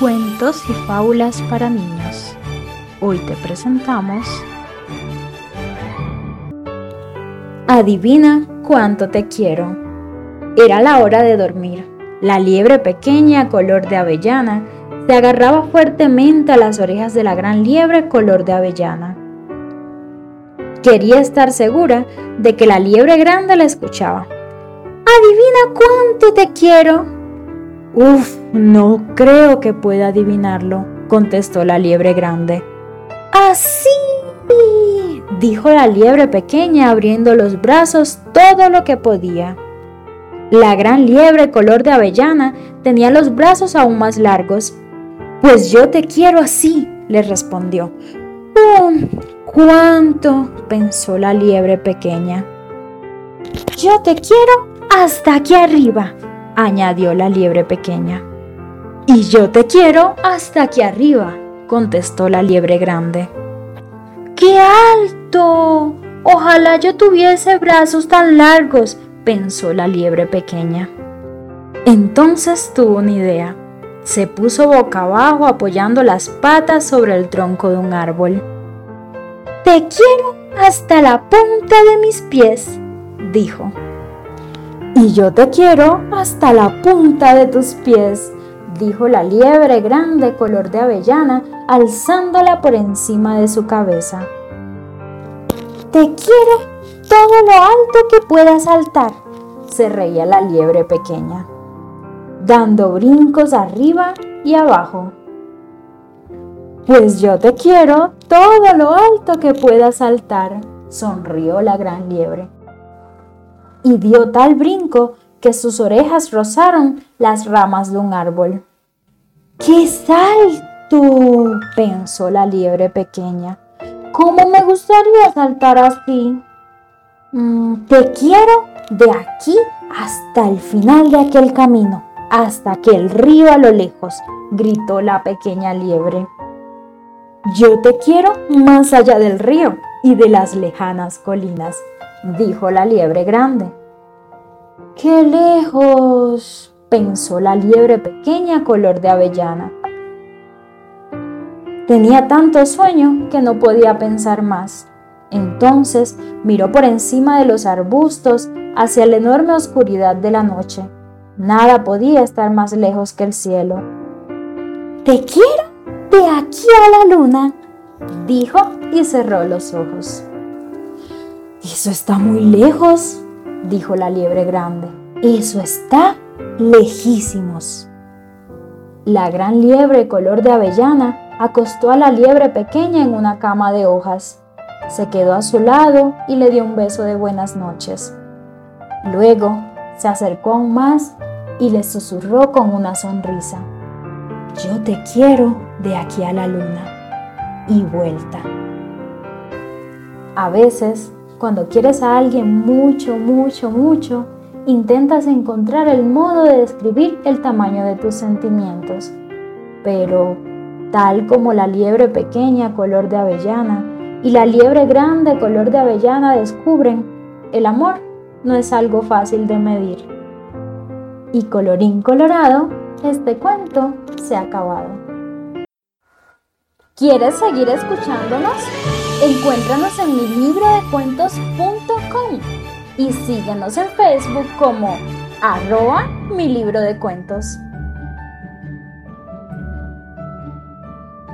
Cuentos y fábulas para niños. Hoy te presentamos Adivina cuánto te quiero. Era la hora de dormir. La liebre pequeña color de avellana se agarraba fuertemente a las orejas de la gran liebre color de avellana. Quería estar segura de que la liebre grande la escuchaba. Adivina cuánto te quiero, Uf, no creo que pueda adivinarlo, contestó la liebre grande. Así, dijo la liebre pequeña abriendo los brazos todo lo que podía. La gran liebre color de avellana tenía los brazos aún más largos. Pues yo te quiero así, le respondió. ¡Oh, cuánto! pensó la liebre pequeña. Yo te quiero hasta aquí arriba, añadió la liebre pequeña. Y yo te quiero hasta aquí arriba, contestó la liebre grande. ¡Qué alto! Ojalá yo tuviese brazos tan largos, pensó la liebre pequeña. Entonces tuvo una idea. Se puso boca abajo apoyando las patas sobre el tronco de un árbol. Te quiero hasta la punta de mis pies, dijo. Y yo te quiero hasta la punta de tus pies, dijo la liebre grande color de avellana, alzándola por encima de su cabeza. Te quiero todo lo alto que puedas saltar, se reía la liebre pequeña, dando brincos arriba y abajo. Pues yo te quiero todo lo alto que puedas saltar, sonrió la gran liebre y dio tal brinco que sus orejas rozaron las ramas de un árbol. ¡Qué salto! pensó la liebre pequeña. ¿Cómo me gustaría saltar así? Mm, te quiero de aquí hasta el final de aquel camino, hasta que el río a lo lejos, gritó la pequeña liebre. Yo te quiero más allá del río y de las lejanas colinas, dijo la liebre grande. ¡Qué lejos! Pensó la liebre pequeña color de avellana. Tenía tanto sueño que no podía pensar más. Entonces miró por encima de los arbustos hacia la enorme oscuridad de la noche. Nada podía estar más lejos que el cielo. Te quiero de aquí a la luna, dijo y cerró los ojos. Eso está muy lejos, dijo la liebre grande. Eso está lejísimos. La gran liebre color de avellana acostó a la liebre pequeña en una cama de hojas. Se quedó a su lado y le dio un beso de buenas noches. Luego se acercó aún más y le susurró con una sonrisa. Yo te quiero de aquí a la luna y vuelta. A veces cuando quieres a alguien mucho, mucho, mucho, intentas encontrar el modo de describir el tamaño de tus sentimientos. Pero, tal como la liebre pequeña color de avellana y la liebre grande color de avellana descubren, el amor no es algo fácil de medir. Y colorín colorado, este cuento se ha acabado. ¿Quieres seguir escuchándonos? Encuéntranos en mi libro de cuentos.com y síguenos en Facebook como arroba mi libro de cuentos.